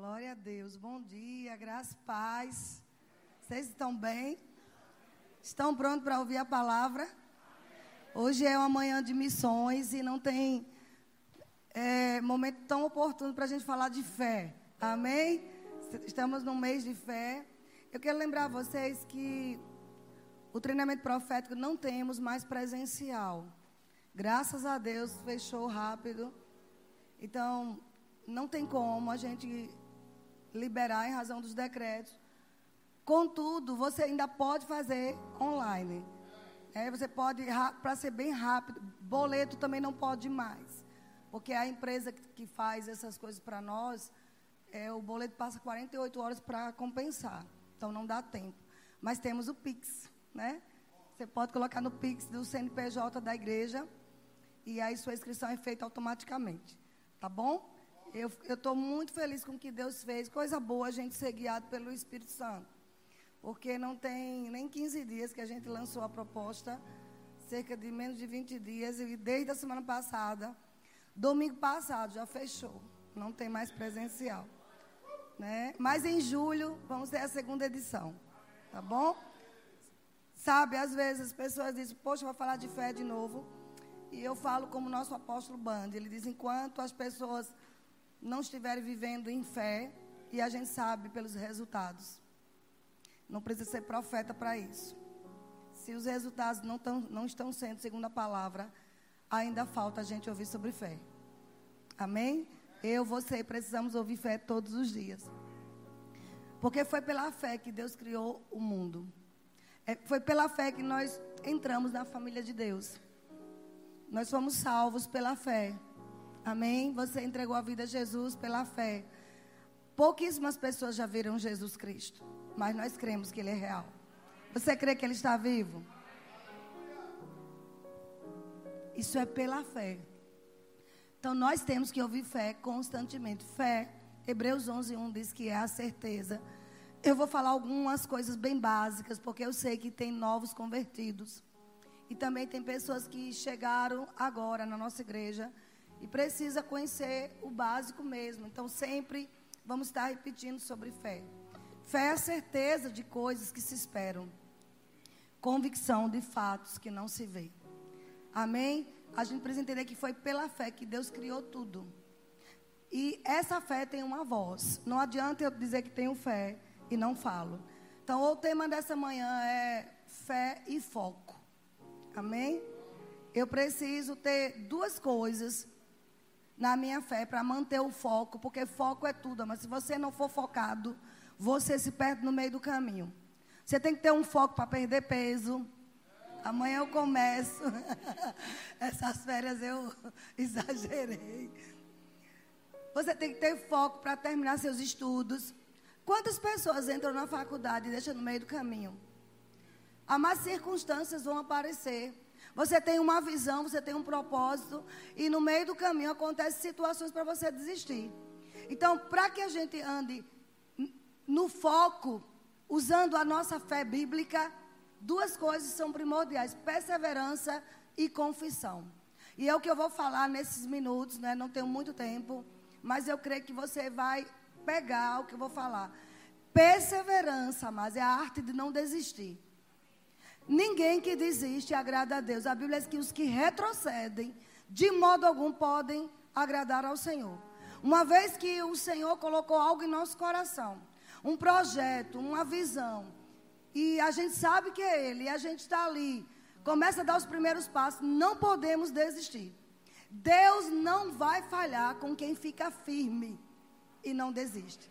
Glória a Deus. Bom dia, graça paz. Vocês estão bem? Estão prontos para ouvir a palavra? Hoje é uma manhã de missões e não tem é, momento tão oportuno para a gente falar de fé. Amém? Estamos no mês de fé. Eu quero lembrar vocês que o treinamento profético não temos mais presencial. Graças a Deus fechou rápido. Então, não tem como a gente liberar em razão dos decretos. Contudo, você ainda pode fazer online. É, você pode, para ser bem rápido, boleto também não pode mais. Porque a empresa que faz essas coisas para nós, é, o boleto passa 48 horas para compensar. Então não dá tempo. Mas temos o Pix, né? Você pode colocar no Pix do CNPJ da igreja e aí sua inscrição é feita automaticamente. Tá bom? Eu estou muito feliz com o que Deus fez. Coisa boa a gente ser guiado pelo Espírito Santo. Porque não tem nem 15 dias que a gente lançou a proposta, cerca de menos de 20 dias, e desde a semana passada, domingo passado, já fechou. Não tem mais presencial. Né? Mas em julho vamos ter a segunda edição. Tá bom? Sabe, às vezes as pessoas dizem, poxa, vai falar de fé de novo. E eu falo como nosso apóstolo Band. Ele diz, enquanto as pessoas não estiverem vivendo em fé, e a gente sabe pelos resultados. Não precisa ser profeta para isso. Se os resultados não, tão, não estão sendo segundo a palavra, ainda falta a gente ouvir sobre fé. Amém? Eu, você, precisamos ouvir fé todos os dias. Porque foi pela fé que Deus criou o mundo. É, foi pela fé que nós entramos na família de Deus. Nós fomos salvos pela fé. Amém? Você entregou a vida a Jesus pela fé. Pouquíssimas pessoas já viram Jesus Cristo, mas nós cremos que Ele é real. Você crê que Ele está vivo? Isso é pela fé. Então nós temos que ouvir fé constantemente. Fé, Hebreus 11, 1 diz que é a certeza. Eu vou falar algumas coisas bem básicas, porque eu sei que tem novos convertidos. E também tem pessoas que chegaram agora na nossa igreja e precisa conhecer o básico mesmo. Então, sempre vamos estar repetindo sobre fé. Fé é a certeza de coisas que se esperam. Convicção de fatos que não se vê. Amém? A gente precisa entender que foi pela fé que Deus criou tudo. E essa fé tem uma voz. Não adianta eu dizer que tenho fé e não falo. Então, o tema dessa manhã é fé e foco. Amém? Eu preciso ter duas coisas na minha fé para manter o foco, porque foco é tudo, mas se você não for focado, você se perde no meio do caminho. Você tem que ter um foco para perder peso. Amanhã eu começo. Essas férias eu exagerei. Você tem que ter foco para terminar seus estudos. Quantas pessoas entram na faculdade e deixam no meio do caminho? As más circunstâncias vão aparecer. Você tem uma visão, você tem um propósito, e no meio do caminho acontecem situações para você desistir. Então, para que a gente ande no foco, usando a nossa fé bíblica, duas coisas são primordiais: perseverança e confissão. E é o que eu vou falar nesses minutos, né? não tenho muito tempo, mas eu creio que você vai pegar o que eu vou falar. Perseverança, mas é a arte de não desistir. Ninguém que desiste agrada a Deus. A Bíblia diz que os que retrocedem, de modo algum, podem agradar ao Senhor. Uma vez que o Senhor colocou algo em nosso coração, um projeto, uma visão, e a gente sabe que é Ele, e a gente está ali, começa a dar os primeiros passos, não podemos desistir. Deus não vai falhar com quem fica firme e não desiste.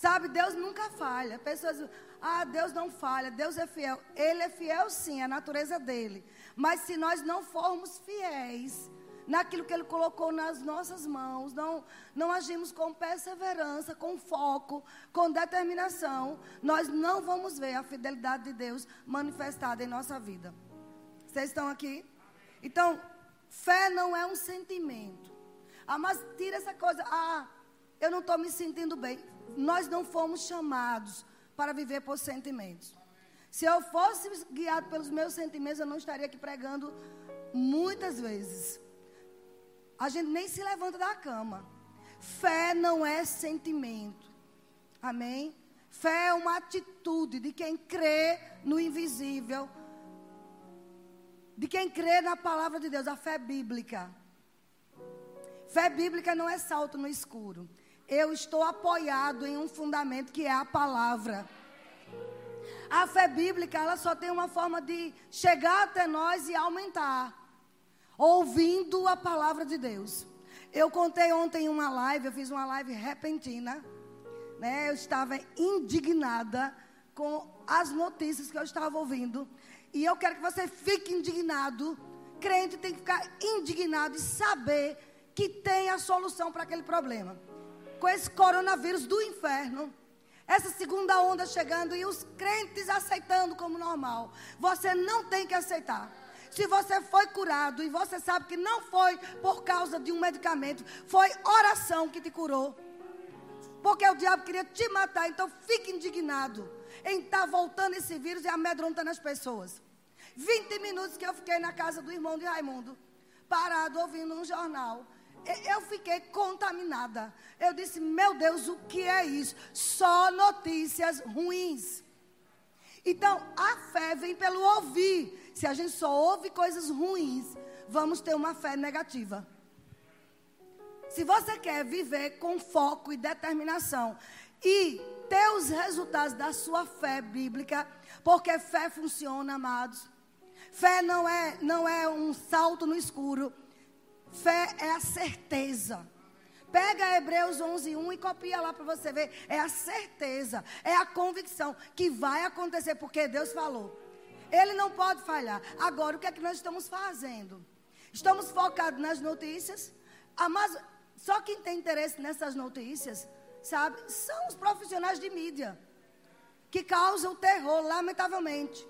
Sabe, Deus nunca falha. Pessoas, ah, Deus não falha, Deus é fiel. Ele é fiel sim, é a natureza dele. Mas se nós não formos fiéis naquilo que ele colocou nas nossas mãos, não, não agimos com perseverança, com foco, com determinação, nós não vamos ver a fidelidade de Deus manifestada em nossa vida. Vocês estão aqui? Então, fé não é um sentimento. Ah, mas tira essa coisa. Ah, eu não estou me sentindo bem. Nós não fomos chamados para viver por sentimentos. Se eu fosse guiado pelos meus sentimentos, eu não estaria aqui pregando muitas vezes. A gente nem se levanta da cama. Fé não é sentimento. Amém? Fé é uma atitude de quem crê no invisível, de quem crê na palavra de Deus, a fé bíblica. Fé bíblica não é salto no escuro. Eu estou apoiado em um fundamento que é a palavra. A fé bíblica, ela só tem uma forma de chegar até nós e aumentar. Ouvindo a palavra de Deus. Eu contei ontem em uma live, eu fiz uma live repentina. Né? Eu estava indignada com as notícias que eu estava ouvindo. E eu quero que você fique indignado. Crente tem que ficar indignado e saber que tem a solução para aquele problema. Com esse coronavírus do inferno essa segunda onda chegando e os crentes aceitando como normal. Você não tem que aceitar. Se você foi curado e você sabe que não foi por causa de um medicamento, foi oração que te curou. Porque o diabo queria te matar, então fique indignado em estar tá voltando esse vírus e amedrontando as pessoas. 20 minutos que eu fiquei na casa do irmão de Raimundo, parado ouvindo um jornal. Eu fiquei contaminada. Eu disse, meu Deus, o que é isso? Só notícias ruins. Então, a fé vem pelo ouvir. Se a gente só ouve coisas ruins, vamos ter uma fé negativa. Se você quer viver com foco e determinação e ter os resultados da sua fé bíblica, porque fé funciona, amados. Fé não é, não é um salto no escuro. Fé é a certeza. Pega Hebreus 11, 1 e copia lá para você ver. É a certeza, é a convicção que vai acontecer, porque Deus falou. Ele não pode falhar. Agora, o que é que nós estamos fazendo? Estamos focados nas notícias. Ah, mas só quem tem interesse nessas notícias, sabe, são os profissionais de mídia. Que causam terror, lamentavelmente.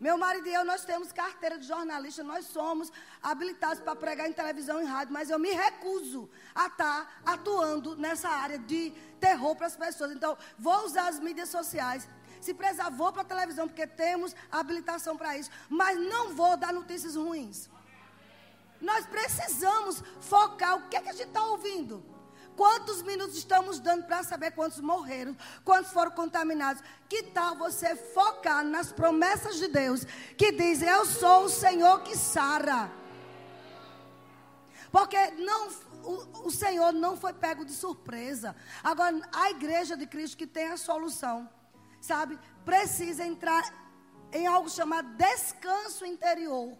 Meu marido e eu, nós temos carteira de jornalista, nós somos habilitados para pregar em televisão e rádio, mas eu me recuso a estar tá atuando nessa área de terror para as pessoas. Então, vou usar as mídias sociais. Se precisar, vou para a televisão, porque temos habilitação para isso. Mas não vou dar notícias ruins. Nós precisamos focar o que, é que a gente está ouvindo. Quantos minutos estamos dando para saber quantos morreram, quantos foram contaminados? Que tal você focar nas promessas de Deus que diz: Eu sou o Senhor que sara. Porque não, o, o Senhor não foi pego de surpresa. Agora, a igreja de Cristo que tem a solução, sabe, precisa entrar em algo chamado descanso interior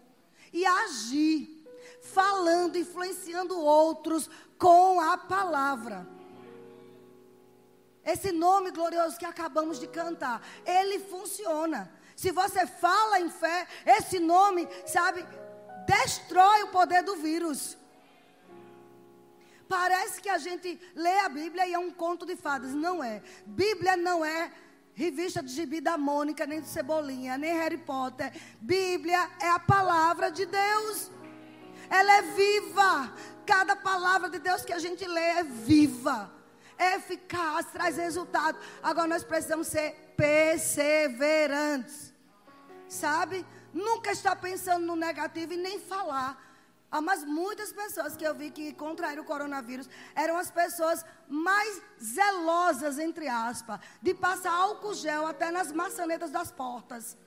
e agir falando, influenciando outros com a palavra. Esse nome glorioso que acabamos de cantar, ele funciona. Se você fala em fé, esse nome, sabe, destrói o poder do vírus. Parece que a gente lê a Bíblia e é um conto de fadas. Não é. Bíblia não é revista de gibi da Mônica, nem de Cebolinha, nem Harry Potter. Bíblia é a palavra de Deus ela é viva. Cada palavra de Deus que a gente lê é viva, é eficaz, traz resultado. Agora nós precisamos ser perseverantes, sabe? Nunca estar pensando no negativo e nem falar. Ah, mas muitas pessoas que eu vi que contraíram o coronavírus eram as pessoas mais zelosas, entre aspas, de passar álcool gel até nas maçanetas das portas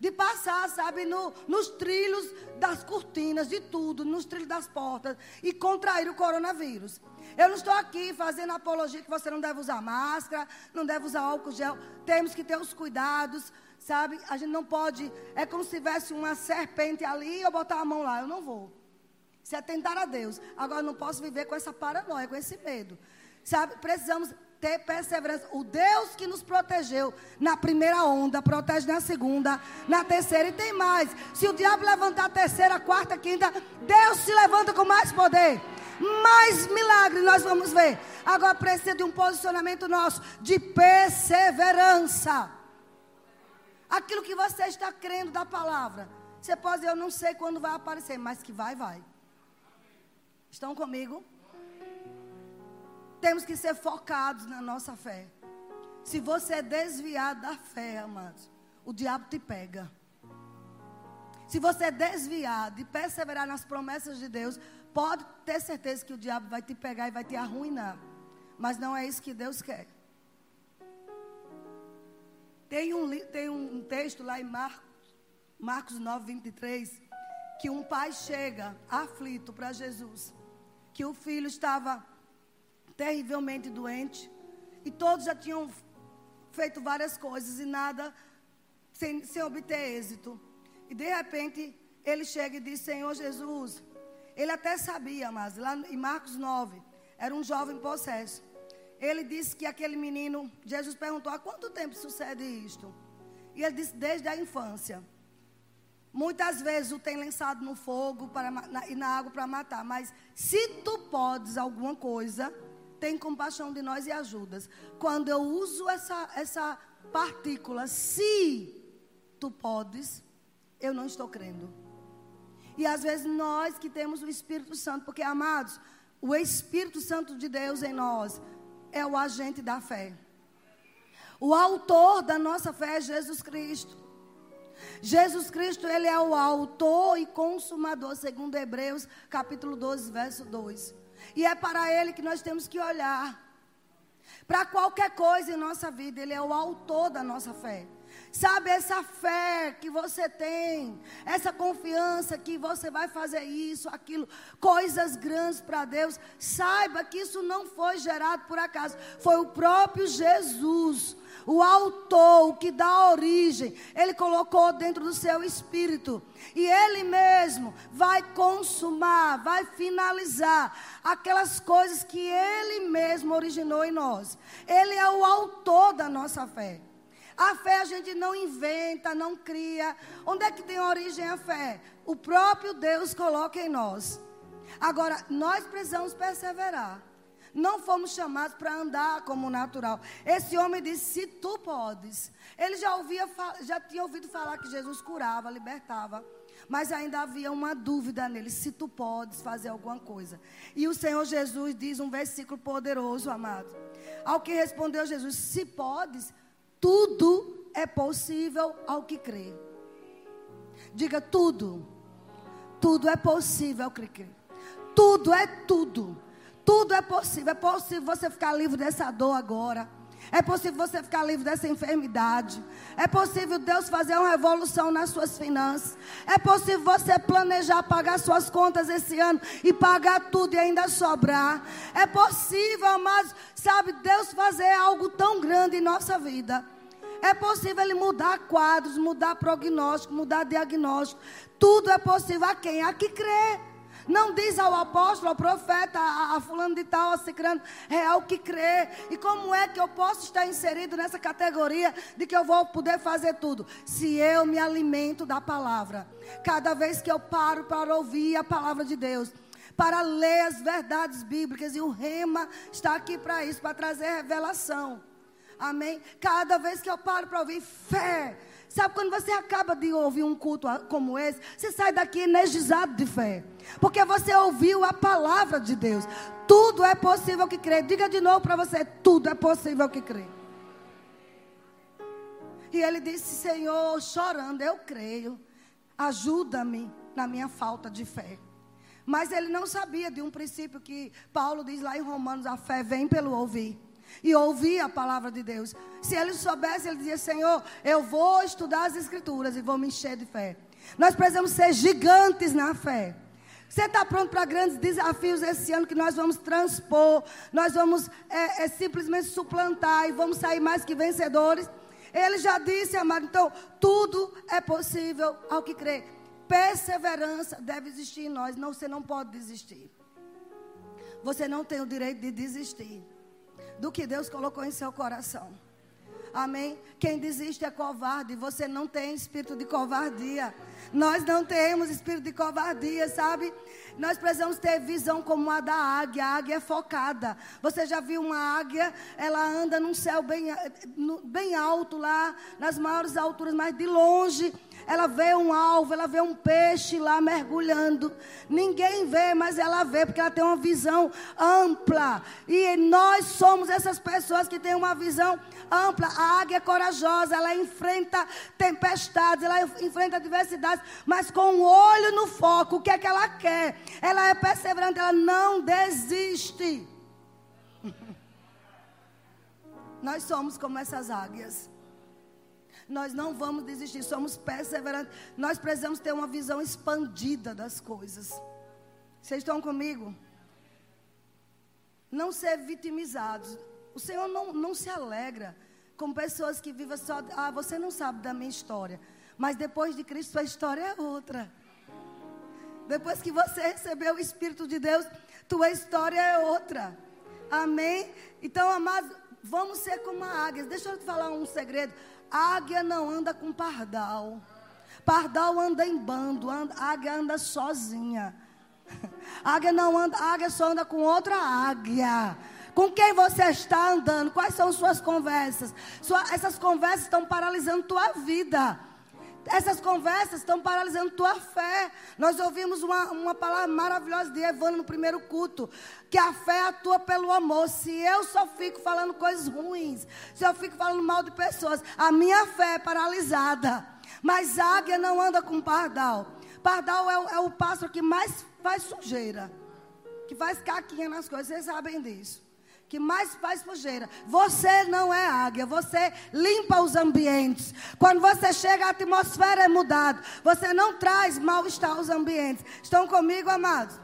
de passar, sabe, no, nos trilhos das cortinas, de tudo, nos trilhos das portas e contrair o coronavírus. Eu não estou aqui fazendo apologia que você não deve usar máscara, não deve usar álcool gel. Temos que ter os cuidados, sabe? A gente não pode. É como se tivesse uma serpente ali e eu botar a mão lá. Eu não vou. Isso é tentar a Deus. Agora, não posso viver com essa paranoia, com esse medo. Sabe? Precisamos ter perseverança. O Deus que nos protegeu na primeira onda, protege na segunda, na terceira e tem mais. Se o diabo levantar a terceira, a quarta, a quinta, Deus se levanta com mais poder. Mais milagres nós vamos ver. Agora precisa de um posicionamento nosso de perseverança. Aquilo que você está crendo da palavra. Você pode dizer, eu não sei quando vai aparecer, mas que vai, vai. Estão comigo? Temos que ser focados na nossa fé. Se você é desviado da fé, amados, o diabo te pega. Se você é desviado de perseverar nas promessas de Deus, pode ter certeza que o diabo vai te pegar e vai te arruinar. Mas não é isso que Deus quer. Tem um, tem um texto lá em Marcos, Marcos 9, 23, que um pai chega aflito para Jesus, que o filho estava terrivelmente doente, e todos já tinham feito várias coisas e nada sem, sem obter êxito. E de repente ele chega e diz: Senhor Jesus, ele até sabia, mas lá em Marcos 9, era um jovem possesso. Ele disse que aquele menino, Jesus perguntou: há quanto tempo sucede isto? E ele disse: desde a infância. Muitas vezes o tem lançado no fogo para, na, e na água para matar. Mas se tu podes alguma coisa, tem compaixão de nós e ajudas. Quando eu uso essa, essa partícula, se tu podes, eu não estou crendo. E às vezes nós que temos o Espírito Santo, porque amados, o Espírito Santo de Deus em nós é o agente da fé. O autor da nossa fé é Jesus Cristo. Jesus Cristo, ele é o autor e consumador, segundo Hebreus, capítulo 12, verso 2. E é para ele que nós temos que olhar. Para qualquer coisa em nossa vida, ele é o autor da nossa fé. Sabe essa fé que você tem, essa confiança que você vai fazer isso, aquilo, coisas grandes para Deus. Saiba que isso não foi gerado por acaso, foi o próprio Jesus, o autor, o que dá origem. Ele colocou dentro do seu espírito e ele mesmo vai consumar, vai finalizar aquelas coisas que ele mesmo originou em nós. Ele é o autor da nossa fé. A fé a gente não inventa, não cria. Onde é que tem origem a fé? O próprio Deus coloca em nós. Agora, nós precisamos perseverar. Não fomos chamados para andar como natural. Esse homem disse: se tu podes. Ele já, ouvia, já tinha ouvido falar que Jesus curava, libertava. Mas ainda havia uma dúvida nele: se tu podes fazer alguma coisa. E o Senhor Jesus diz um versículo poderoso, amado. Ao que respondeu Jesus: se podes, tudo é possível ao que crê. Diga tudo. Tudo é possível ao que crê. Tudo é tudo. Tudo é possível. É possível você ficar livre dessa dor agora. É possível você ficar livre dessa enfermidade. É possível Deus fazer uma revolução nas suas finanças. É possível você planejar pagar suas contas esse ano e pagar tudo e ainda sobrar. É possível, mas sabe, Deus fazer algo tão grande em nossa vida. É possível Ele mudar quadros, mudar prognóstico, mudar diagnóstico. Tudo é possível a quem? A que crê. Não diz ao apóstolo, ao profeta, a, a fulano de tal, a cicrano, é ao que crê. E como é que eu posso estar inserido nessa categoria de que eu vou poder fazer tudo? Se eu me alimento da palavra. Cada vez que eu paro para ouvir a palavra de Deus, para ler as verdades bíblicas, e o rema está aqui para isso, para trazer revelação. Amém? Cada vez que eu paro para ouvir fé, Sabe quando você acaba de ouvir um culto como esse, você sai daqui energizado de fé. Porque você ouviu a palavra de Deus. Tudo é possível que crê. Diga de novo para você: tudo é possível que crê. E ele disse: Senhor, chorando, eu creio. Ajuda-me na minha falta de fé. Mas ele não sabia de um princípio que Paulo diz lá em Romanos: a fé vem pelo ouvir e ouvir a palavra de Deus. Se ele soubesse, ele dizia: Senhor, eu vou estudar as Escrituras e vou me encher de fé. Nós precisamos ser gigantes na fé. Você está pronto para grandes desafios esse ano que nós vamos transpor, nós vamos é, é, simplesmente suplantar e vamos sair mais que vencedores? Ele já disse, amado, então tudo é possível ao que crê. Perseverança deve existir em nós, não, você não pode desistir. Você não tem o direito de desistir do que Deus colocou em seu coração. Amém? Quem desiste é covarde. Você não tem espírito de covardia. Nós não temos espírito de covardia, sabe? Nós precisamos ter visão como a da águia. A águia é focada. Você já viu uma águia? Ela anda num céu bem, bem alto lá, nas maiores alturas, mas de longe ela vê um alvo, ela vê um peixe lá mergulhando. Ninguém vê, mas ela vê, porque ela tem uma visão ampla. E nós somos essas pessoas que têm uma visão ampla. A águia é corajosa, ela enfrenta tempestades, ela enfrenta adversidades, mas com o olho no foco. O que é que ela quer? Ela é perseverante, ela não desiste. Nós somos como essas águias. Nós não vamos desistir, somos perseverantes. Nós precisamos ter uma visão expandida das coisas. Vocês estão comigo? Não ser vitimizados. O Senhor não, não se alegra com pessoas que vivem só. Ah, você não sabe da minha história. Mas depois de Cristo, sua história é outra. Depois que você recebeu o Espírito de Deus, tua história é outra. Amém? Então, amados, vamos ser como a águia. Deixa eu te falar um segredo. Águia não anda com pardal. Pardal anda em bando, anda, águia anda sozinha. Águia não anda, águia só anda com outra águia. Com quem você está andando? Quais são suas conversas? Sua, essas conversas estão paralisando tua vida. Essas conversas estão paralisando tua fé. Nós ouvimos uma, uma palavra maravilhosa de Evandro no primeiro culto. Que a fé atua pelo amor. Se eu só fico falando coisas ruins, se eu fico falando mal de pessoas, a minha fé é paralisada. Mas águia não anda com pardal. Pardal é, é o pássaro que mais faz sujeira. Que faz caquinha nas coisas. Vocês sabem disso que mais faz sujeira. Você não é águia, você limpa os ambientes. Quando você chega, a atmosfera é mudada. Você não traz mal-estar aos ambientes. Estão comigo, amados?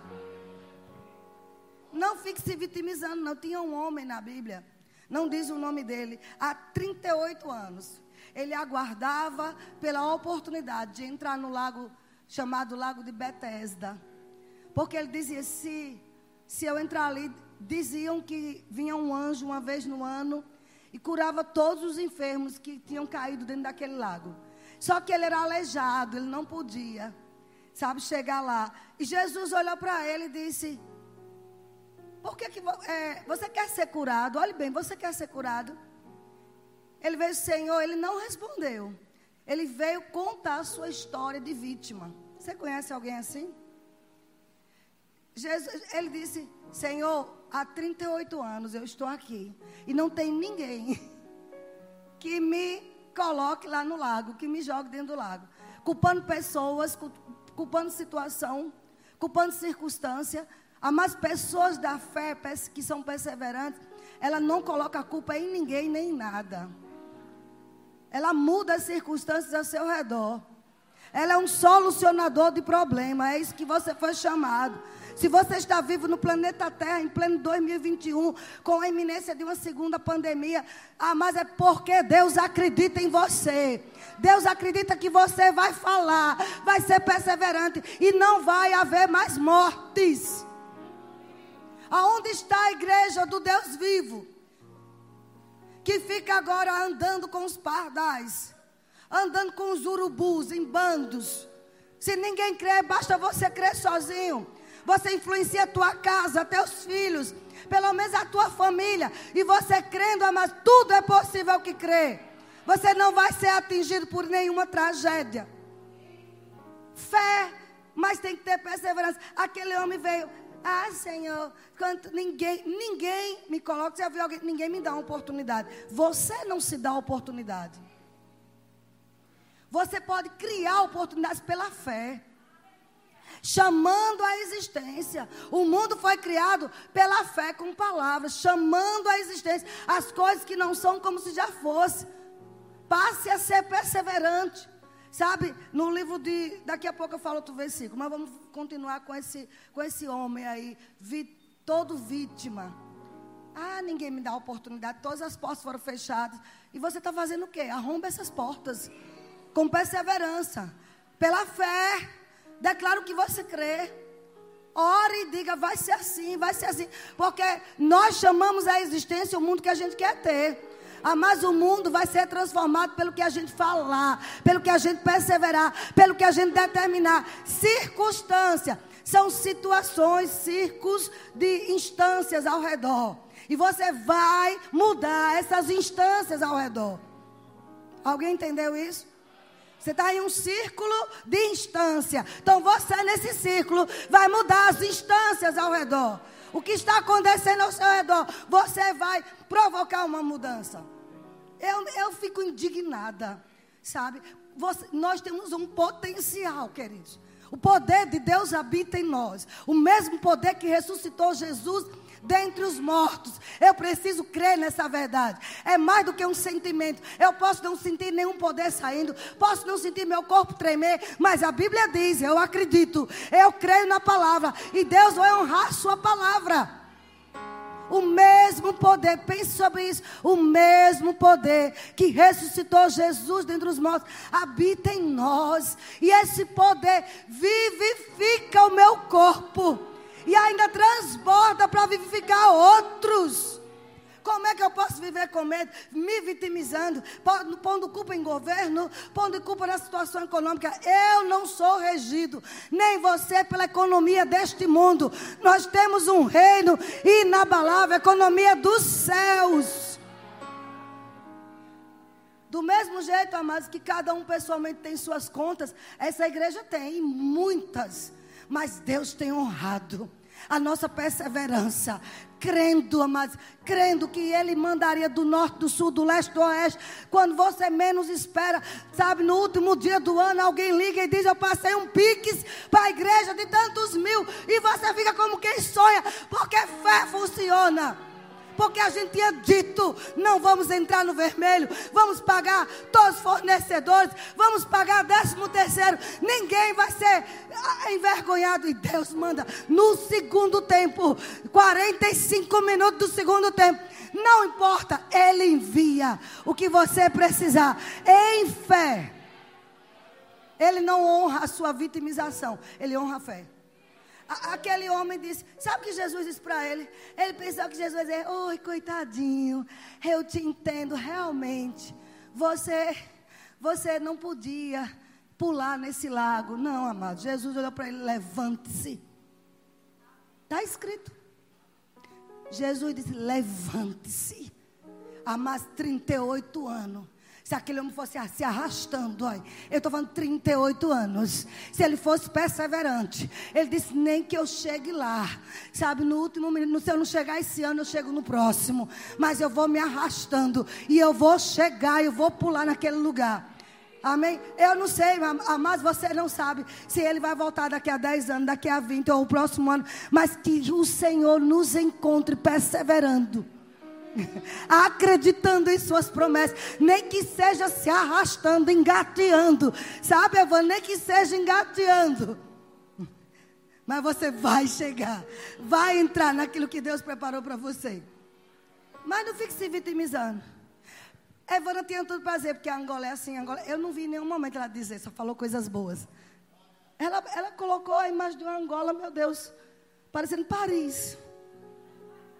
Não fique se vitimizando, não. Tinha um homem na Bíblia, não diz o nome dele, há 38 anos. Ele aguardava pela oportunidade de entrar no lago chamado Lago de Betesda. Porque ele dizia: se, se eu entrar ali, diziam que vinha um anjo uma vez no ano e curava todos os enfermos que tinham caído dentro daquele lago. Só que ele era aleijado, ele não podia, sabe, chegar lá. E Jesus olhou para ele e disse: Por que, que é, você quer ser curado? Olhe bem, você quer ser curado? Ele veio, Senhor, ele não respondeu. Ele veio contar a sua história de vítima. Você conhece alguém assim? Jesus, ele disse: Senhor, há 38 anos eu estou aqui e não tem ninguém que me coloque lá no lago, que me jogue dentro do lago, culpando pessoas, culpando situação, culpando circunstância. Mas pessoas da fé que são perseverantes, ela não coloca a culpa em ninguém nem em nada. Ela muda as circunstâncias ao seu redor. Ela é um solucionador de problemas. É isso que você foi chamado. Se você está vivo no planeta Terra em pleno 2021, com a iminência de uma segunda pandemia, ah, mas é porque Deus acredita em você. Deus acredita que você vai falar, vai ser perseverante e não vai haver mais mortes. Aonde está a igreja do Deus vivo? Que fica agora andando com os pardais, andando com os urubus em bandos. Se ninguém crê, basta você crer sozinho. Você influencia a tua casa, teus filhos, pelo menos a tua família. E você crendo, mas tudo é possível que crê. Você não vai ser atingido por nenhuma tragédia. Fé, mas tem que ter perseverança. Aquele homem veio, ah, Senhor, ninguém, ninguém me coloca, você alguém, ninguém me dá uma oportunidade. Você não se dá oportunidade. Você pode criar oportunidades pela fé chamando a existência. O mundo foi criado pela fé com palavras, chamando a existência as coisas que não são como se já fosse. Passe a ser perseverante. Sabe, no livro de. Daqui a pouco eu falo outro versículo, mas vamos continuar com esse, com esse homem aí, vi, todo vítima. Ah, ninguém me dá oportunidade, todas as portas foram fechadas. E você está fazendo o quê? Arromba essas portas. Com perseverança. Pela fé. Declara o que você crê. Ore e diga, vai ser assim, vai ser assim. Porque nós chamamos a existência o mundo que a gente quer ter. Ah, mas o mundo vai ser transformado pelo que a gente falar, pelo que a gente perseverar, pelo que a gente determinar. Circunstância são situações, circos de instâncias ao redor. E você vai mudar essas instâncias ao redor. Alguém entendeu isso? Você está em um círculo de instância. Então você, nesse círculo, vai mudar as instâncias ao redor. O que está acontecendo ao seu redor, você vai provocar uma mudança. Eu, eu fico indignada, sabe? Você, nós temos um potencial, queridos. O poder de Deus habita em nós. O mesmo poder que ressuscitou Jesus dentre os mortos. Eu preciso crer nessa verdade. É mais do que um sentimento. Eu posso não sentir nenhum poder saindo, posso não sentir meu corpo tremer, mas a Bíblia diz: eu acredito, eu creio na palavra e Deus vai honrar a sua palavra. O mesmo poder, pense sobre isso. O mesmo poder que ressuscitou Jesus dentre os mortos habita em nós. E esse poder vivifica o meu corpo e ainda transborda para vivificar outros. Como é que eu posso viver com medo, me vitimizando, pondo culpa em governo, pondo culpa na situação econômica? Eu não sou regido, nem você pela economia deste mundo. Nós temos um reino inabalável, economia dos céus. Do mesmo jeito, amados, que cada um pessoalmente tem suas contas, essa igreja tem, muitas. Mas Deus tem honrado a nossa perseverança, crendo, amados, crendo que Ele mandaria do norte, do sul, do leste, do oeste, quando você menos espera, sabe, no último dia do ano, alguém liga e diz: Eu passei um piques para a igreja de tantos mil, e você fica como quem sonha, porque fé funciona. Porque a gente tinha dito: não vamos entrar no vermelho, vamos pagar todos os fornecedores, vamos pagar décimo terceiro, ninguém vai ser ah, envergonhado. E Deus manda no segundo tempo, 45 minutos do segundo tempo. Não importa, Ele envia o que você precisar, em fé. Ele não honra a sua vitimização, ele honra a fé. Aquele homem disse: Sabe o que Jesus disse para ele? Ele pensou que Jesus ia dizer: Oi, coitadinho, eu te entendo realmente. Você, você não podia pular nesse lago. Não, amado. Jesus olhou para ele: Levante-se. Está escrito. Jesus disse: Levante-se. Há mais 38 anos. Se aquele homem fosse se arrastando, olha, eu estou falando 38 anos. Se ele fosse perseverante, ele disse: nem que eu chegue lá. Sabe, no último minuto, se eu não chegar esse ano, eu chego no próximo. Mas eu vou me arrastando e eu vou chegar, eu vou pular naquele lugar. Amém? Eu não sei, mas você não sabe se ele vai voltar daqui a 10 anos, daqui a 20 ou o próximo ano. Mas que o Senhor nos encontre perseverando. acreditando em suas promessas, nem que seja se arrastando, engateando, sabe, Evan? Nem que seja engateando. Mas você vai chegar, vai entrar naquilo que Deus preparou para você. Mas não fique se vitimizando. Evana tinha tudo para dizer, porque a Angola é assim. Angola, eu não vi em nenhum momento ela dizer, só falou coisas boas. Ela, ela colocou a imagem de uma Angola, meu Deus, parecendo Paris.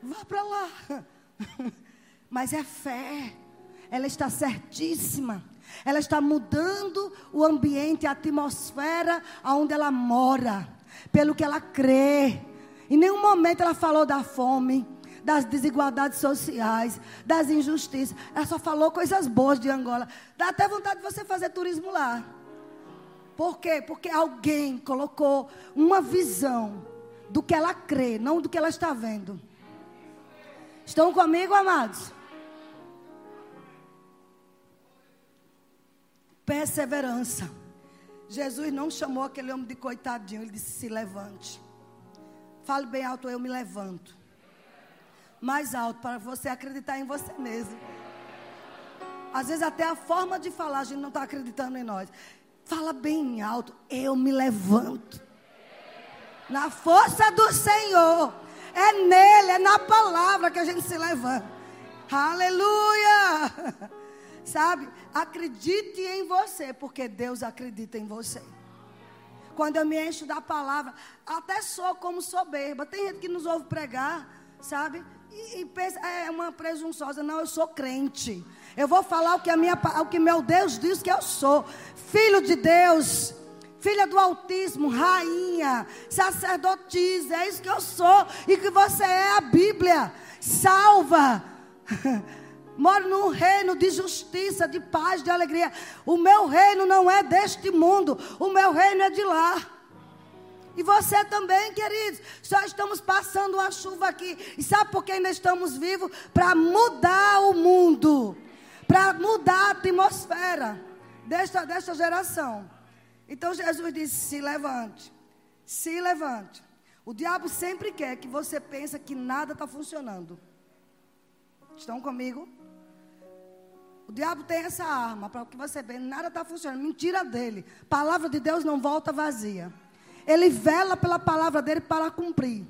Vá para lá. Mas é fé. Ela está certíssima. Ela está mudando o ambiente, a atmosfera onde ela mora, pelo que ela crê. Em nenhum momento ela falou da fome, das desigualdades sociais, das injustiças. Ela só falou coisas boas de Angola. Dá até vontade de você fazer turismo lá. Por quê? Porque alguém colocou uma visão do que ela crê, não do que ela está vendo. Estão comigo, amados? Perseverança. Jesus não chamou aquele homem de coitadinho, ele disse: se levante. Fale bem alto, eu me levanto. Mais alto, para você acreditar em você mesmo. Às vezes, até a forma de falar, a gente não está acreditando em nós. Fala bem alto, eu me levanto. Na força do Senhor. É nele, é na palavra que a gente se levanta. Aleluia! Sabe? Acredite em você, porque Deus acredita em você. Quando eu me encho da palavra, até sou como soberba. Tem gente que nos ouve pregar, sabe? E, e pensa, é uma presunçosa. Não, eu sou crente. Eu vou falar o que, a minha, o que meu Deus diz que eu sou. Filho de Deus filha do autismo, rainha, sacerdotisa, é isso que eu sou e que você é a Bíblia. Salva. Moro num reino de justiça, de paz, de alegria. O meu reino não é deste mundo, o meu reino é de lá. E você também, queridos. Só estamos passando uma chuva aqui. E sabe por que ainda estamos vivos? Para mudar o mundo. Para mudar a atmosfera desta, desta geração. Então Jesus disse: se levante. Se levante. O diabo sempre quer que você pense que nada está funcionando. Estão comigo? O diabo tem essa arma para que você veja, nada está funcionando. Mentira dele. Palavra de Deus não volta vazia. Ele vela pela palavra dele para cumprir.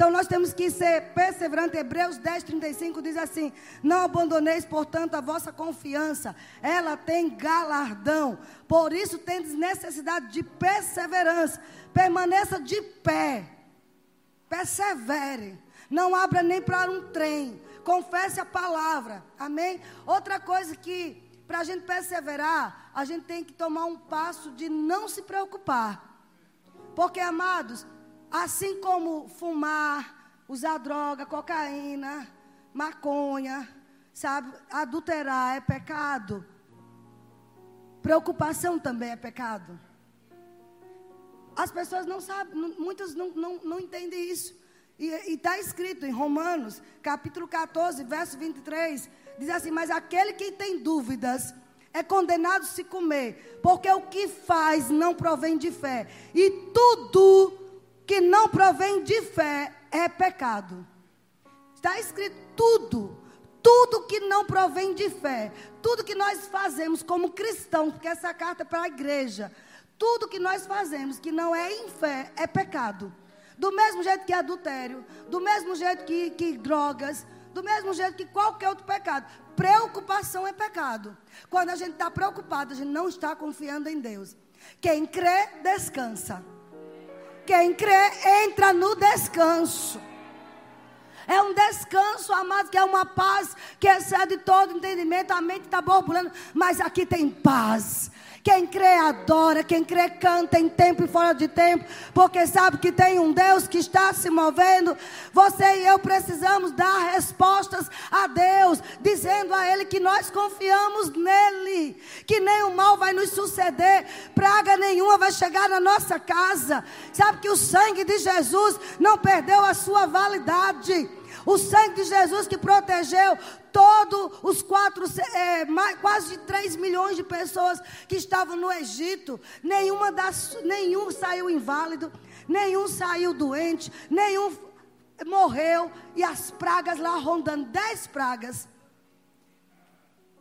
Então nós temos que ser perseverantes. Hebreus 10, 35 diz assim: Não abandoneis, portanto, a vossa confiança, ela tem galardão. Por isso tendes necessidade de perseverança. Permaneça de pé. Persevere. Não abra nem para um trem. Confesse a palavra. Amém? Outra coisa que, para a gente perseverar, a gente tem que tomar um passo de não se preocupar. Porque, amados, assim como fumar, usar droga, cocaína, maconha, sabe, adulterar é pecado. Preocupação também é pecado. As pessoas não sabem, muitas não, não, não entendem isso. E está escrito em Romanos, capítulo 14, verso 23, diz assim: Mas aquele que tem dúvidas é condenado se comer, porque o que faz não provém de fé, e tudo que não provém de fé é pecado. Está escrito tudo, tudo que não provém de fé, tudo que nós fazemos como cristãos, porque essa carta é para a igreja, tudo que nós fazemos que não é em fé é pecado. Do mesmo jeito que adultério, do mesmo jeito que, que drogas, do mesmo jeito que qualquer outro pecado. Preocupação é pecado. Quando a gente está preocupado, a gente não está confiando em Deus. Quem crê, descansa. Quem crê, entra no descanso. É um descanso, amado, que é uma paz que excede todo entendimento. A mente está borbulhando, mas aqui tem paz. Quem crê adora, quem crê canta em tempo e fora de tempo, porque sabe que tem um Deus que está se movendo. Você e eu precisamos dar respostas a Deus, dizendo a Ele que nós confiamos nele, que nenhum mal vai nos suceder, praga nenhuma vai chegar na nossa casa. Sabe que o sangue de Jesus não perdeu a sua validade. O sangue de Jesus que protegeu todos os quatro, é, mais, quase 3 milhões de pessoas que estavam no Egito. Nenhuma das, nenhum saiu inválido, nenhum saiu doente, nenhum morreu. E as pragas lá rondando dez pragas.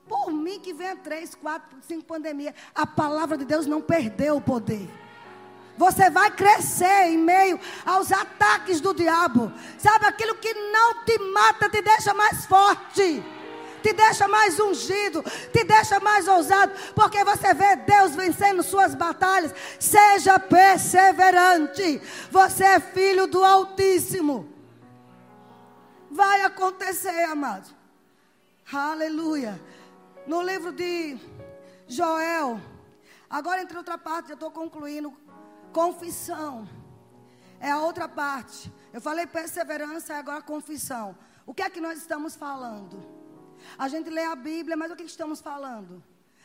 Por mim que venha três, quatro, cinco pandemias. A palavra de Deus não perdeu o poder. Você vai crescer em meio aos ataques do diabo. Sabe, aquilo que não te mata te deixa mais forte te deixa mais ungido, te deixa mais ousado, porque você vê Deus vencendo suas batalhas. Seja perseverante, você é filho do Altíssimo. Vai acontecer, amado. Aleluia. No livro de Joel, agora entre outra parte, eu estou concluindo Confissão. É a outra parte. Eu falei perseverança, agora confissão. O que é que nós estamos falando? A gente lê a Bíblia, mas o que estamos falando?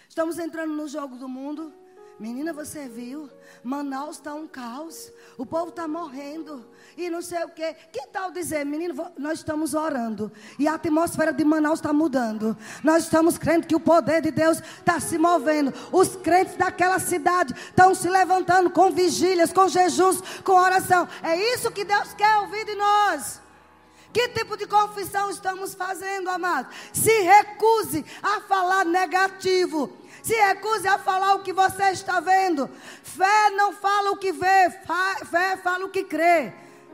Estamos entrando no jogo do mundo. Menina, você viu? Manaus está um caos. O povo está morrendo. E não sei o quê. Que tal dizer, menino, nós estamos orando. E a atmosfera de Manaus está mudando. Nós estamos crendo que o poder de Deus está se movendo. Os crentes daquela cidade estão se levantando com vigílias, com jejuns, com oração. É isso que Deus quer ouvir de nós. Que tipo de confissão estamos fazendo, amado? Se recuse a falar negativo. Se recuse a falar o que você está vendo. Fé não fala o que vê, fé fala o que crê.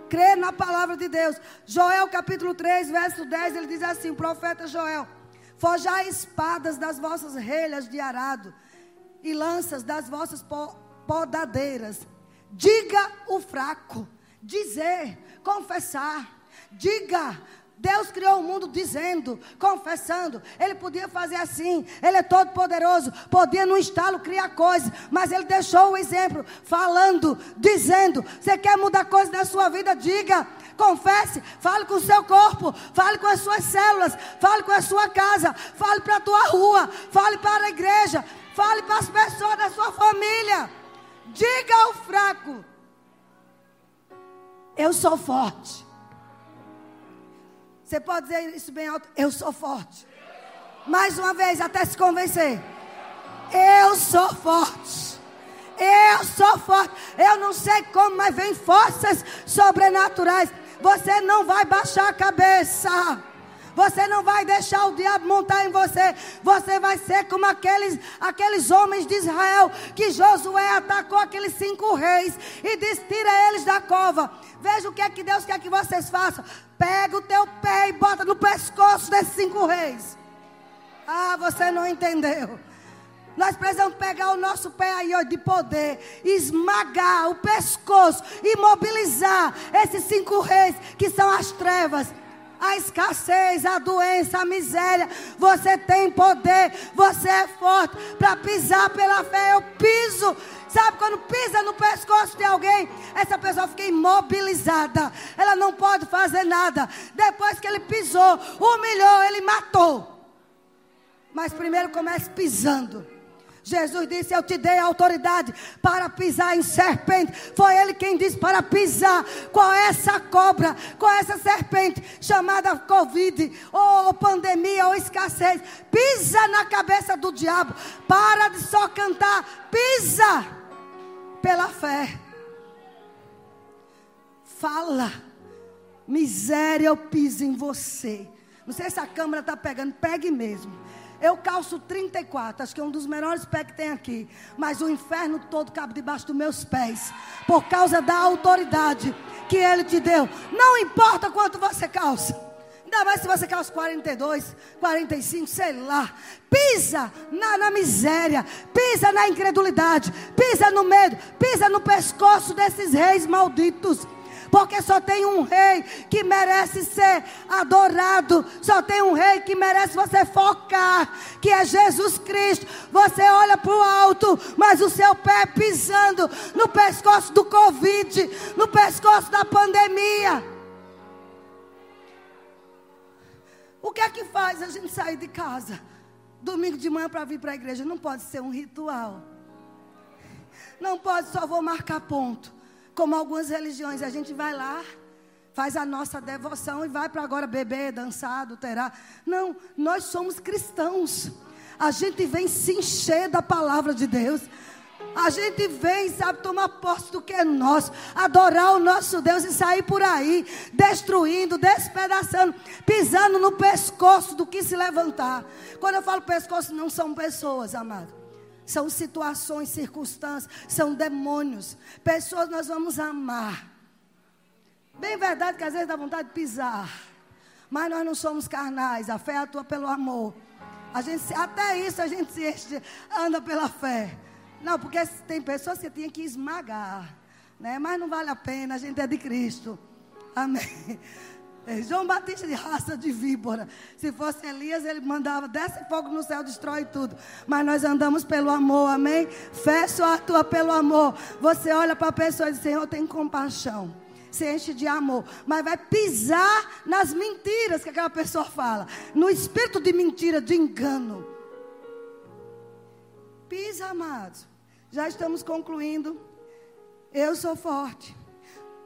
Crê na palavra de Deus. Joel capítulo 3, verso 10, ele diz assim: profeta Joel: Forjai espadas das vossas relhas de arado e lanças das vossas podadeiras. Diga o fraco, dizer, confessar. Diga, Deus criou o mundo dizendo, confessando. Ele podia fazer assim. Ele é todo poderoso. Podia no estalo criar coisas. Mas ele deixou o exemplo, falando, dizendo. Você quer mudar coisas na sua vida? Diga. Confesse, fale com o seu corpo, fale com as suas células, fale com a sua casa, fale para a tua rua, fale para a igreja, fale para as pessoas da sua família. Diga ao fraco: Eu sou forte. Você pode dizer isso bem alto? Eu sou forte. Mais uma vez, até se convencer. Eu sou forte. Eu sou forte. Eu não sei como, mas vem forças sobrenaturais. Você não vai baixar a cabeça. Você não vai deixar o diabo montar em você. Você vai ser como aqueles, aqueles homens de Israel que Josué atacou aqueles cinco reis e disse: tira eles da cova. Veja o que é que Deus quer que vocês façam. Pega o teu pé e bota no pescoço desses cinco reis. Ah, você não entendeu. Nós precisamos pegar o nosso pé aí de poder, esmagar o pescoço, imobilizar esses cinco reis que são as trevas, a escassez, a doença, a miséria. Você tem poder, você é forte para pisar pela fé. Eu piso Sabe quando pisa no pescoço de alguém, essa pessoa fica imobilizada. Ela não pode fazer nada. Depois que ele pisou, humilhou, ele matou. Mas primeiro comece pisando. Jesus disse: Eu te dei autoridade para pisar em serpente. Foi Ele quem disse para pisar. Qual é essa cobra? Qual é essa serpente chamada Covid, ou pandemia, ou escassez? Pisa na cabeça do diabo. Para de só cantar. Pisa pela fé. Fala. Miséria, eu piso em você. Não sei se a câmera está pegando, pegue mesmo. Eu calço 34, acho que é um dos menores pés que tem aqui. Mas o inferno todo cabe debaixo dos meus pés. Por causa da autoridade que ele te deu. Não importa quanto você calça. Ainda mais se você os 42, 45, sei lá. Pisa na, na miséria, pisa na incredulidade, pisa no medo, pisa no pescoço desses reis malditos. Porque só tem um rei que merece ser adorado. Só tem um rei que merece você focar. Que é Jesus Cristo. Você olha para o alto, mas o seu pé pisando no pescoço do Covid, no pescoço da pandemia. O que é que faz a gente sair de casa domingo de manhã para vir para a igreja? Não pode ser um ritual. Não pode só vou marcar ponto. Como algumas religiões, a gente vai lá, faz a nossa devoção e vai para agora beber, dançar, adulterar. Não, nós somos cristãos. A gente vem se encher da palavra de Deus. A gente vem, sabe, tomar posse do que é nosso, adorar o nosso Deus e sair por aí, destruindo, despedaçando, pisando no pescoço do que se levantar. Quando eu falo pescoço, não são pessoas, amado. São situações, circunstâncias, são demônios. Pessoas nós vamos amar. Bem verdade que às vezes dá vontade de pisar. Mas nós não somos carnais, a fé atua pelo amor. A gente, até isso a gente se anda pela fé. Não, porque tem pessoas que tinha que esmagar. Né? Mas não vale a pena, a gente é de Cristo. Amém. É, João Batista de raça de víbora. Se fosse Elias, ele mandava, desce fogo no céu, destrói tudo. Mas nós andamos pelo amor, amém? Fé só atua pelo amor. Você olha para a pessoa e diz, Senhor, tem compaixão. Se enche de amor. Mas vai pisar nas mentiras que aquela pessoa fala. No espírito de mentira, de engano. Pisa, amados. Já estamos concluindo. Eu sou forte.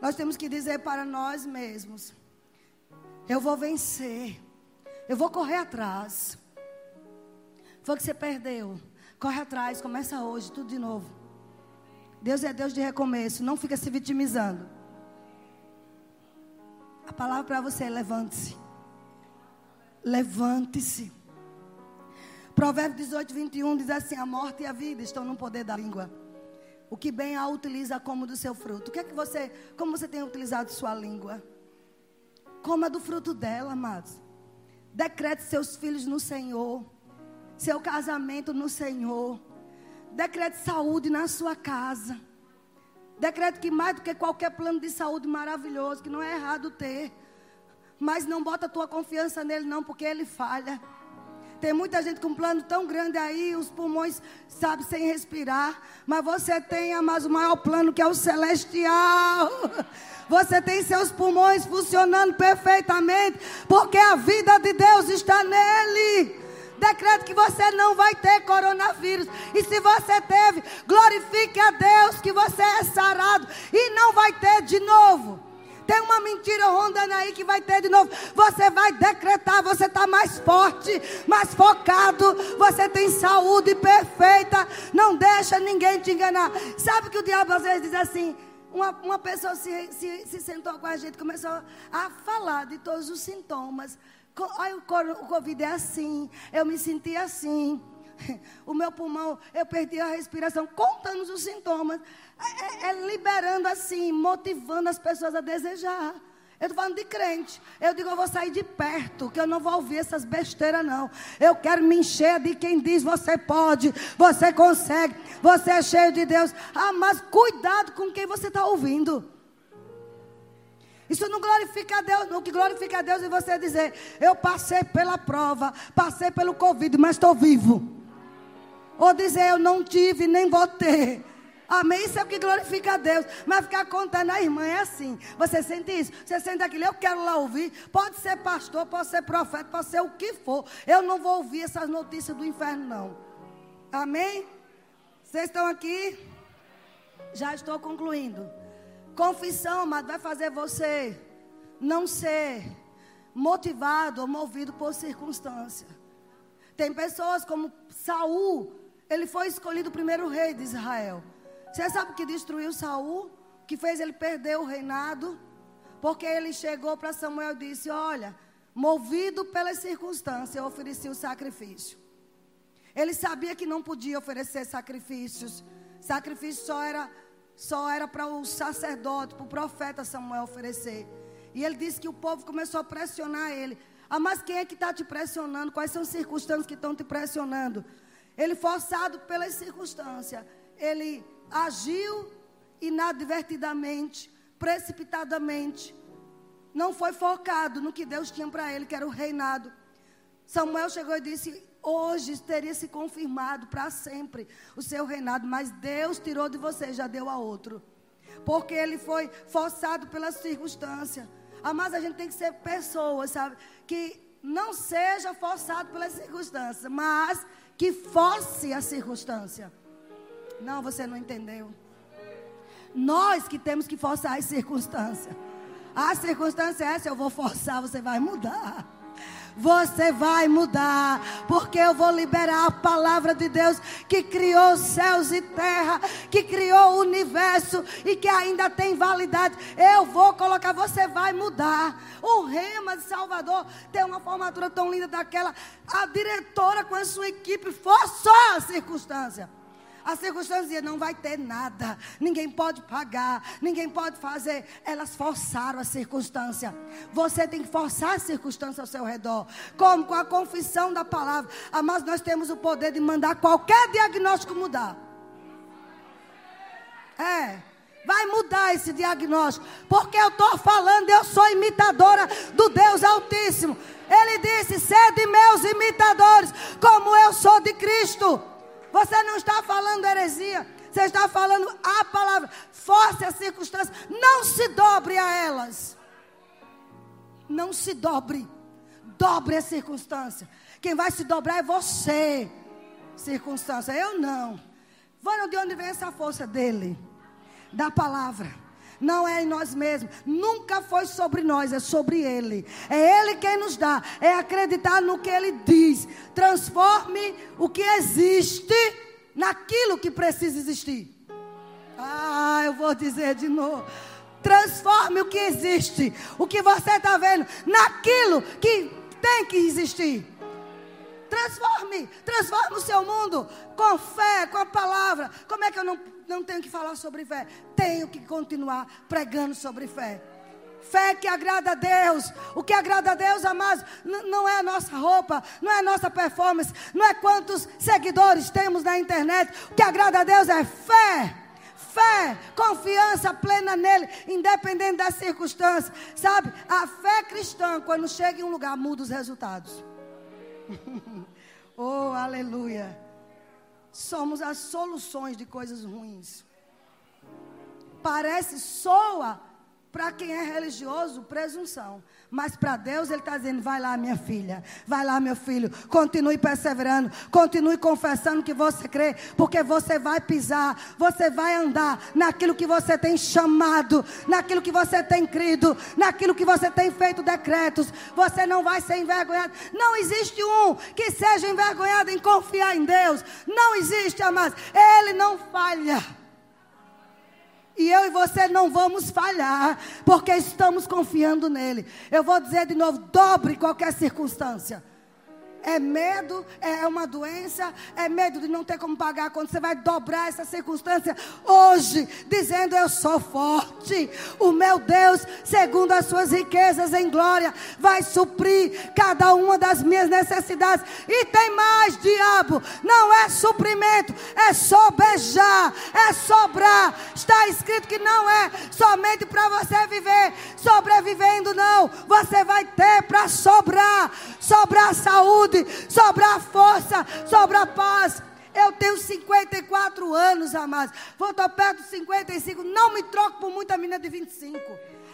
Nós temos que dizer para nós mesmos: Eu vou vencer. Eu vou correr atrás. Foi que você perdeu. Corre atrás, começa hoje, tudo de novo. Deus é Deus de recomeço, não fica se vitimizando. A palavra para você é levante-se. Levante-se. Provérbios 18, 21 diz assim: A morte e a vida estão no poder da língua. O que bem a utiliza como do seu fruto. O que é que você, como você tem utilizado sua língua? Coma do fruto dela, amados. Decrete seus filhos no Senhor. Seu casamento no Senhor. Decrete saúde na sua casa. Decrete que mais do que qualquer plano de saúde maravilhoso, que não é errado ter. Mas não bota tua confiança nele não, porque ele falha. Tem muita gente com um plano tão grande aí, os pulmões, sabe, sem respirar. Mas você tem, mas o maior plano que é o celestial. Você tem seus pulmões funcionando perfeitamente, porque a vida de Deus está nele. Decreto que você não vai ter coronavírus. E se você teve, glorifique a Deus que você é sarado e não vai ter de novo. Tem uma mentira rondando aí que vai ter de novo. Você vai decretar, você está mais forte, mais focado. Você tem saúde perfeita. Não deixa ninguém te enganar. Sabe que o diabo às vezes diz assim: uma, uma pessoa se, se, se sentou com a gente, começou a falar de todos os sintomas. Olha, o Covid é assim, eu me senti assim. O meu pulmão, eu perdi a respiração, contando os sintomas. É, é, é liberando assim, motivando as pessoas a desejar. Eu estou falando de crente. Eu digo, eu vou sair de perto, que eu não vou ouvir essas besteiras, não. Eu quero me encher de quem diz: você pode, você consegue, você é cheio de Deus. Ah, mas cuidado com quem você está ouvindo. Isso não glorifica a Deus. O que glorifica a Deus é você dizer: Eu passei pela prova, passei pelo Covid, mas estou vivo. Ou dizer: Eu não tive, nem vou ter. Amém? Isso é o que glorifica a Deus. Mas ficar contando a irmã é assim. Você sente isso? Você sente aquilo? Eu quero lá ouvir. Pode ser pastor, pode ser profeta, pode ser o que for. Eu não vou ouvir essas notícias do inferno, não. Amém? Vocês estão aqui? Já estou concluindo. Confissão, amado, vai fazer você não ser motivado ou movido por circunstância. Tem pessoas como Saul, ele foi escolhido o primeiro rei de Israel. Você sabe o que destruiu Saul? Que fez ele perder o reinado? Porque ele chegou para Samuel e disse: Olha, movido pelas circunstâncias, eu ofereci o sacrifício. Ele sabia que não podia oferecer sacrifícios. Sacrifício só era só era para o sacerdote, para o profeta Samuel oferecer. E ele disse que o povo começou a pressionar ele. Ah, mas quem é que está te pressionando? Quais são as circunstâncias que estão te pressionando? Ele, forçado pelas circunstâncias, ele agiu inadvertidamente, precipitadamente. Não foi focado no que Deus tinha para ele, que era o reinado. Samuel chegou e disse: Hoje teria se confirmado para sempre o seu reinado, mas Deus tirou de você já deu a outro. Porque ele foi forçado pela circunstância. Mas a gente tem que ser pessoas, sabe? Que não seja forçado pelas circunstâncias, mas que force a circunstância. Não, você não entendeu. Nós que temos que forçar as circunstâncias. A circunstância é essa, eu vou forçar, você vai mudar. Você vai mudar, porque eu vou liberar a palavra de Deus que criou céus e terra, que criou o universo e que ainda tem validade. Eu vou colocar, você vai mudar. O Rema de Salvador tem uma formatura tão linda daquela. A diretora com a sua equipe forçou a circunstância. A circunstância não vai ter nada, ninguém pode pagar, ninguém pode fazer. Elas forçaram a circunstância. Você tem que forçar a circunstância ao seu redor. Como? Com a confissão da palavra. Mas nós temos o poder de mandar qualquer diagnóstico mudar. É. Vai mudar esse diagnóstico. Porque eu estou falando, eu sou imitadora do Deus Altíssimo. Ele disse: sede meus imitadores, como eu sou de Cristo. Você não está falando heresia. Você está falando a palavra. Force as circunstâncias. Não se dobre a elas. Não se dobre. Dobre a circunstância. Quem vai se dobrar é você. Circunstância. Eu não. Vão de onde vem essa força dele? Da palavra não é em nós mesmos, nunca foi sobre nós, é sobre Ele. É Ele quem nos dá, é acreditar no que Ele diz. Transforme o que existe naquilo que precisa existir. Ah, eu vou dizer de novo. Transforme o que existe, o que você está vendo, naquilo que tem que existir. Transforme, transforme o seu mundo com fé, com a palavra. Como é que eu não, não tenho que falar sobre fé? Tenho que continuar pregando sobre fé. Fé que agrada a Deus. O que agrada a Deus, amados, não é a nossa roupa, não é a nossa performance, não é quantos seguidores temos na internet. O que agrada a Deus é fé. Fé, confiança plena nele, independente das circunstâncias. Sabe? A fé cristã, quando chega em um lugar, muda os resultados. oh, aleluia. Somos as soluções de coisas ruins. Parece, soa para quem é religioso, presunção. Mas para Deus Ele está dizendo: vai lá, minha filha, vai lá, meu filho, continue perseverando, continue confessando que você crê, porque você vai pisar, você vai andar naquilo que você tem chamado, naquilo que você tem crido, naquilo que você tem feito decretos. Você não vai ser envergonhado. Não existe um que seja envergonhado em confiar em Deus. Não existe, amados. Ele não falha. E eu e você não vamos falhar, porque estamos confiando nele. Eu vou dizer de novo: dobre qualquer circunstância. É medo, é uma doença, é medo de não ter como pagar quando você vai dobrar essa circunstância hoje, dizendo eu sou forte. O meu Deus, segundo as suas riquezas em glória, vai suprir cada uma das minhas necessidades. E tem mais, diabo, não é suprimento, é sobejar, é sobrar. Está escrito que não é somente para você viver sobrevivendo, não. Você vai ter para sobrar, sobrar saúde saúde, sobra força, sobra paz. Eu tenho 54 anos, amados. Vou estar perto de 55. Não me troco por muita menina de 25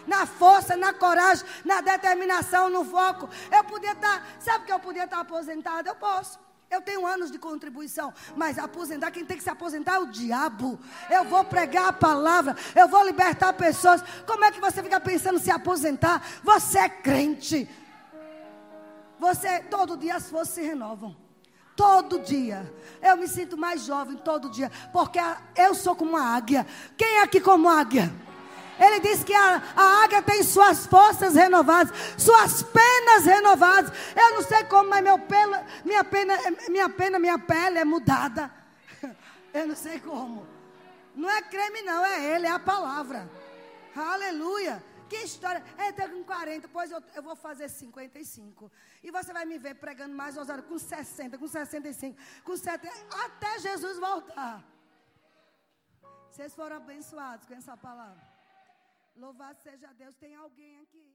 na força, na coragem, na determinação, no foco. Eu podia estar, sabe que eu podia estar aposentado? Eu posso. Eu tenho anos de contribuição, mas aposentar, quem tem que se aposentar é o diabo. Eu vou pregar a palavra, eu vou libertar pessoas. Como é que você fica pensando em se aposentar? Você é crente. Você, todo dia as forças se renovam. Todo dia. Eu me sinto mais jovem todo dia. Porque eu sou como uma águia. Quem é aqui como águia? Ele diz que a, a águia tem suas forças renovadas, suas penas renovadas. Eu não sei como, mas meu pelo, minha, pena, minha pena, minha pele é mudada. Eu não sei como. Não é creme, não, é ele, é a palavra. Aleluia. Que história. Entra com 40, pois eu, eu vou fazer 55. E você vai me ver pregando mais ousado com 60, com 65, com 70, até Jesus voltar. Vocês foram abençoados com essa palavra. Louvado seja Deus. Tem alguém aqui.